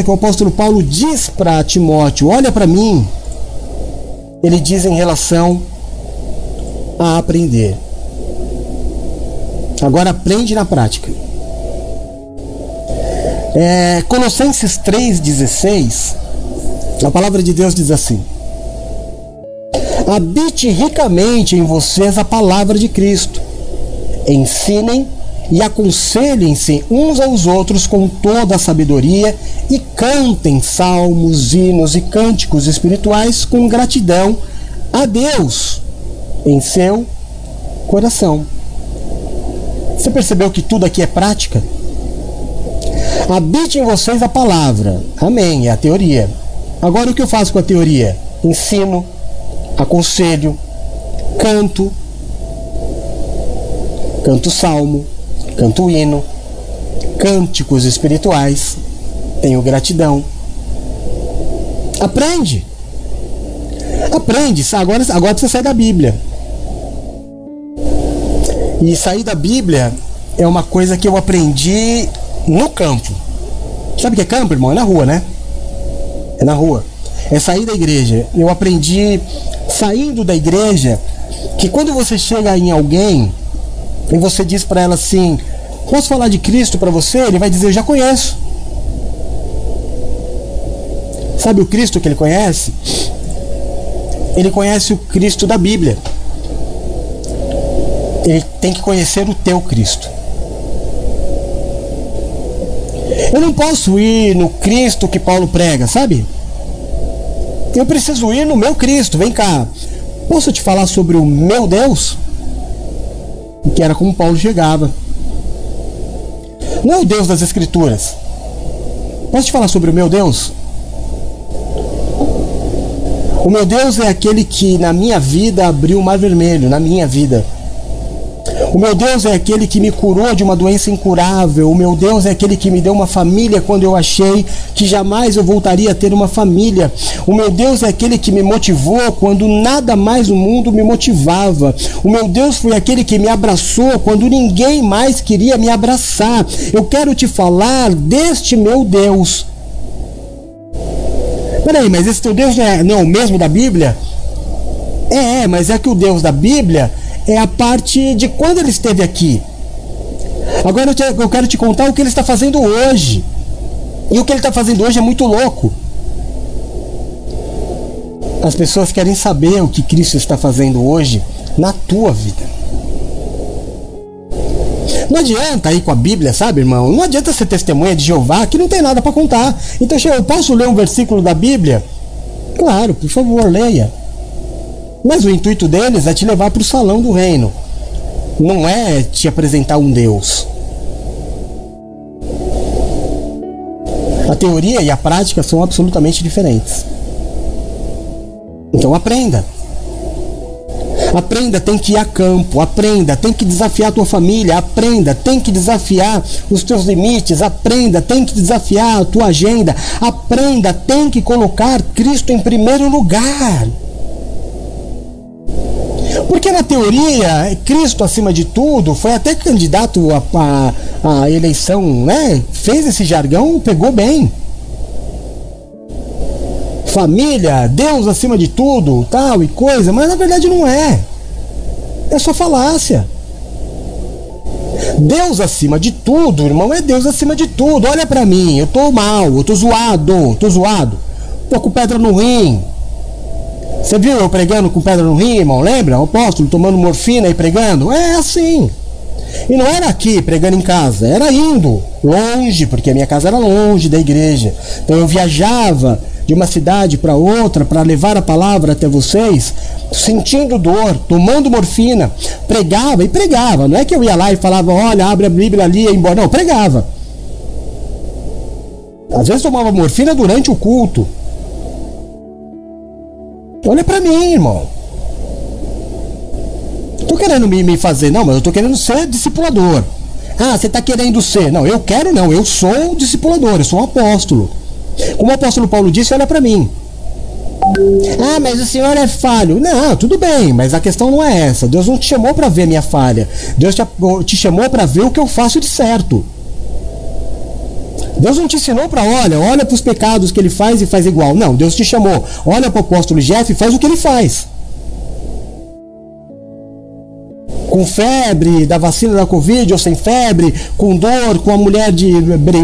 que o apóstolo Paulo diz para Timóteo: olha para mim. Ele diz em relação a aprender. Agora aprende na prática. É, Colossenses 3,16, a palavra de Deus diz assim: Habite ricamente em vocês a palavra de Cristo. Ensinem e aconselhem-se uns aos outros com toda a sabedoria e cantem salmos, hinos e cânticos espirituais com gratidão a Deus em seu coração. Você percebeu que tudo aqui é prática? Habite em vocês a palavra. Amém, é a teoria. Agora o que eu faço com a teoria? Ensino, aconselho, canto, canto salmo, canto hino, cânticos espirituais, tenho gratidão. Aprende. Aprende, agora, agora precisa sair da Bíblia. E sair da Bíblia é uma coisa que eu aprendi no campo. Sabe o que é campo, irmão? É na rua, né? É na rua. É sair da igreja. Eu aprendi saindo da igreja que quando você chega em alguém e você diz para ela assim: Posso falar de Cristo para você? Ele vai dizer: Eu já conheço. Sabe o Cristo que ele conhece? Ele conhece o Cristo da Bíblia. Ele tem que conhecer o teu Cristo. Eu não posso ir no Cristo que Paulo prega, sabe? Eu preciso ir no meu Cristo. Vem cá. Posso te falar sobre o meu Deus? Que era como Paulo chegava. Não é o Deus das Escrituras. Posso te falar sobre o meu Deus? O meu Deus é aquele que na minha vida abriu o mar vermelho, na minha vida. O meu Deus é aquele que me curou de uma doença incurável. O meu Deus é aquele que me deu uma família quando eu achei que jamais eu voltaria a ter uma família. O meu Deus é aquele que me motivou quando nada mais no mundo me motivava. O meu Deus foi aquele que me abraçou quando ninguém mais queria me abraçar. Eu quero te falar deste meu Deus. Peraí, mas esse teu Deus não é, não é o mesmo da Bíblia? É, mas é que o Deus da Bíblia é a parte de quando ele esteve aqui. Agora eu, te, eu quero te contar o que ele está fazendo hoje. E o que ele está fazendo hoje é muito louco. As pessoas querem saber o que Cristo está fazendo hoje na tua vida. Não adianta ir com a Bíblia, sabe, irmão? Não adianta ser testemunha de Jeová que não tem nada para contar. Então, eu posso ler um versículo da Bíblia? Claro, por favor, leia. Mas o intuito deles é te levar para o salão do reino. Não é te apresentar um Deus. A teoria e a prática são absolutamente diferentes. Então aprenda. Aprenda, tem que ir a campo, aprenda, tem que desafiar a tua família, aprenda, tem que desafiar os teus limites, aprenda, tem que desafiar a tua agenda, aprenda, tem que colocar Cristo em primeiro lugar. Porque na teoria, Cristo acima de tudo, foi até candidato à, eleição, né? Fez esse jargão, pegou bem. Família, Deus acima de tudo, tal e coisa, mas na verdade não é. É só falácia. Deus acima de tudo, irmão, é Deus acima de tudo. Olha para mim, eu tô mal, eu tô zoado, tô zoado. Tô com pedra no rim, você viu eu pregando com pedra no rim, irmão? Lembra? O apóstolo tomando morfina e pregando? É assim. E não era aqui pregando em casa, era indo longe, porque a minha casa era longe da igreja. Então eu viajava de uma cidade para outra para levar a palavra até vocês, sentindo dor, tomando morfina, pregava e pregava. Não é que eu ia lá e falava, olha, abre a Bíblia ali e ia embora. Não, pregava. Às vezes tomava morfina durante o culto. Olha para mim, irmão. Tô querendo me, me fazer, não, mas eu tô querendo ser discipulador. Ah, você tá querendo ser? Não, eu quero não, eu sou discipulador, eu sou um apóstolo. Como o apóstolo Paulo disse, olha para mim. Ah, mas o senhor é falho. Não, tudo bem, mas a questão não é essa. Deus não te chamou para ver minha falha. Deus te, te chamou para ver o que eu faço de certo. Deus não te ensinou para, olha, olha para os pecados que ele faz e faz igual. Não, Deus te chamou. Olha para o apóstolo Jeff e faz o que ele faz. com febre da vacina da Covid ou sem febre, com dor, com a mulher de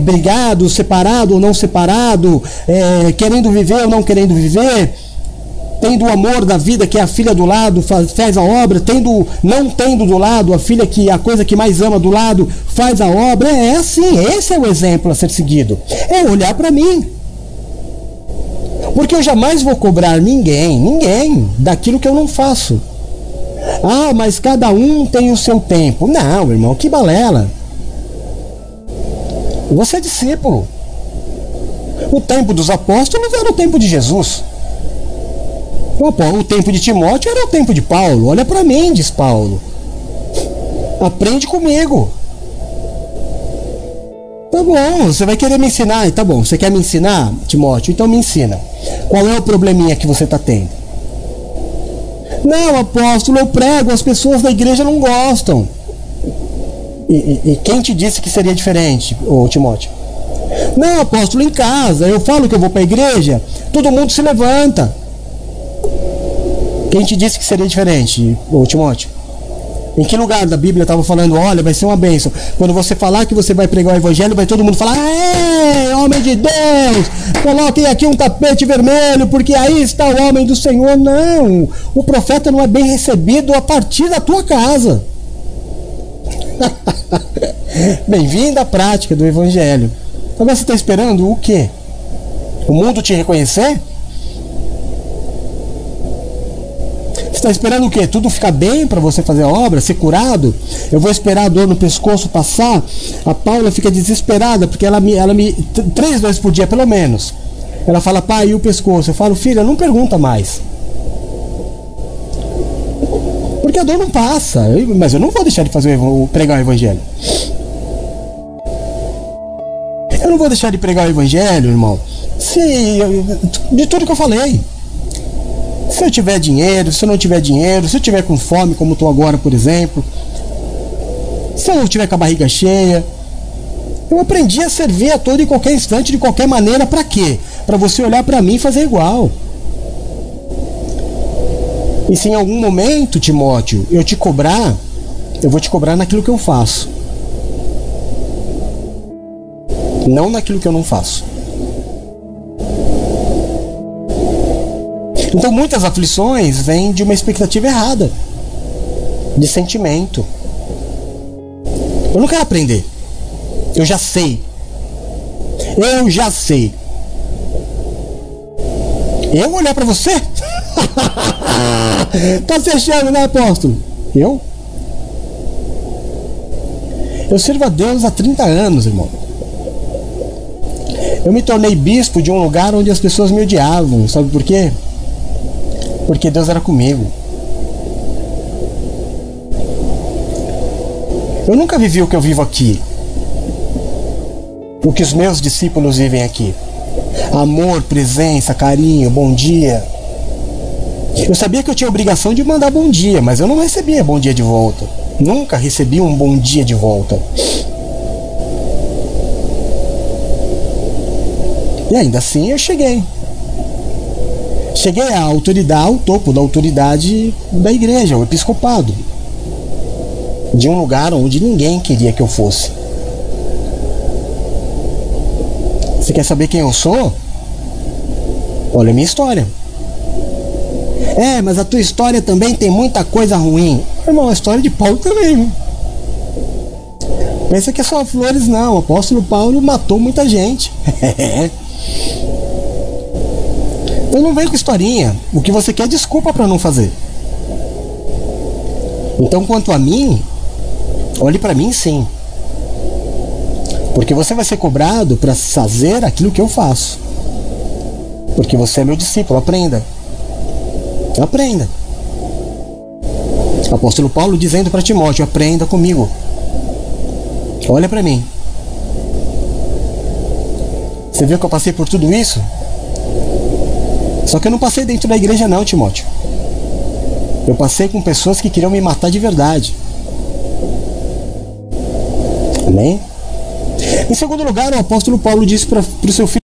brigado, separado ou não separado, é, querendo viver ou não querendo viver, tendo o amor da vida, que é a filha do lado, faz, a obra, tendo, não tendo do lado a filha que a coisa que mais ama do lado, faz a obra. É assim, esse é o exemplo a ser seguido. É olhar para mim. Porque eu jamais vou cobrar ninguém, ninguém, daquilo que eu não faço. Ah, mas cada um tem o seu tempo. Não, irmão, que balela. Você é discípulo. O tempo dos apóstolos era o tempo de Jesus. O tempo de Timóteo era o tempo de Paulo. Olha para mim, diz Paulo. Aprende comigo. Tá bom, você vai querer me ensinar. Tá bom, você quer me ensinar, Timóteo? Então me ensina. Qual é o probleminha que você está tendo? Não, apóstolo, eu prego, as pessoas da igreja não gostam. E, e, e quem te disse que seria diferente, ô Timóteo? Não, apóstolo, em casa, eu falo que eu vou para a igreja, todo mundo se levanta. Quem te disse que seria diferente, ô Timóteo? Em que lugar da Bíblia estava falando, olha, vai ser uma bênção. Quando você falar que você vai pregar o evangelho, vai todo mundo falar, ei, homem de Deus, coloquem aqui um tapete vermelho, porque aí está o homem do Senhor. Não, o profeta não é bem recebido a partir da tua casa. Bem-vindo à prática do evangelho. Agora você está esperando o quê? O mundo te reconhecer? Está esperando o quê? Tudo ficar bem para você fazer a obra, ser curado? Eu vou esperar a dor no pescoço passar? A Paula fica desesperada porque ela me, ela me três vezes por dia pelo menos. Ela fala, pai, e o pescoço? Eu falo, filha, não pergunta mais. Porque a dor não passa. Eu, mas eu não vou deixar de fazer o, pregar o evangelho. Eu não vou deixar de pregar o evangelho, irmão. Se, de tudo que eu falei. Se eu tiver dinheiro, se eu não tiver dinheiro, se eu tiver com fome, como estou agora, por exemplo, se eu tiver com a barriga cheia, eu aprendi a servir a todo e qualquer instante, de qualquer maneira, para quê? Para você olhar para mim e fazer igual. E se em algum momento, Timóteo, eu te cobrar, eu vou te cobrar naquilo que eu faço. Não naquilo que eu não faço. Então muitas aflições vêm de uma expectativa errada, de sentimento. Eu não quero aprender. Eu já sei. Eu já sei. Eu olhar para você? tá se achando, né, apóstolo? Eu? Eu sirvo a Deus há 30 anos, irmão. Eu me tornei bispo de um lugar onde as pessoas me odiavam. Sabe por quê? Porque Deus era comigo. Eu nunca vivi o que eu vivo aqui, o que os meus discípulos vivem aqui. Amor, presença, carinho, bom dia. Eu sabia que eu tinha a obrigação de mandar bom dia, mas eu não recebia bom dia de volta. Nunca recebi um bom dia de volta. E ainda assim eu cheguei cheguei à autoridade, ao topo da autoridade da igreja, o episcopado. De um lugar onde ninguém queria que eu fosse. Você quer saber quem eu sou? Olha a minha história. É, mas a tua história também tem muita coisa ruim. Irmão, a história de Paulo também. Pensa que é só flores, não. O apóstolo Paulo matou muita gente. Então não vem com historinha. O que você quer é desculpa para não fazer. Então, quanto a mim, olhe para mim sim. Porque você vai ser cobrado para fazer aquilo que eu faço. Porque você é meu discípulo, aprenda. Aprenda. Apóstolo Paulo dizendo para Timóteo: aprenda comigo. Olha para mim. Você viu que eu passei por tudo isso? Só que eu não passei dentro da igreja, não, Timóteo. Eu passei com pessoas que queriam me matar de verdade. Amém? Em segundo lugar, o apóstolo Paulo disse para o seu filho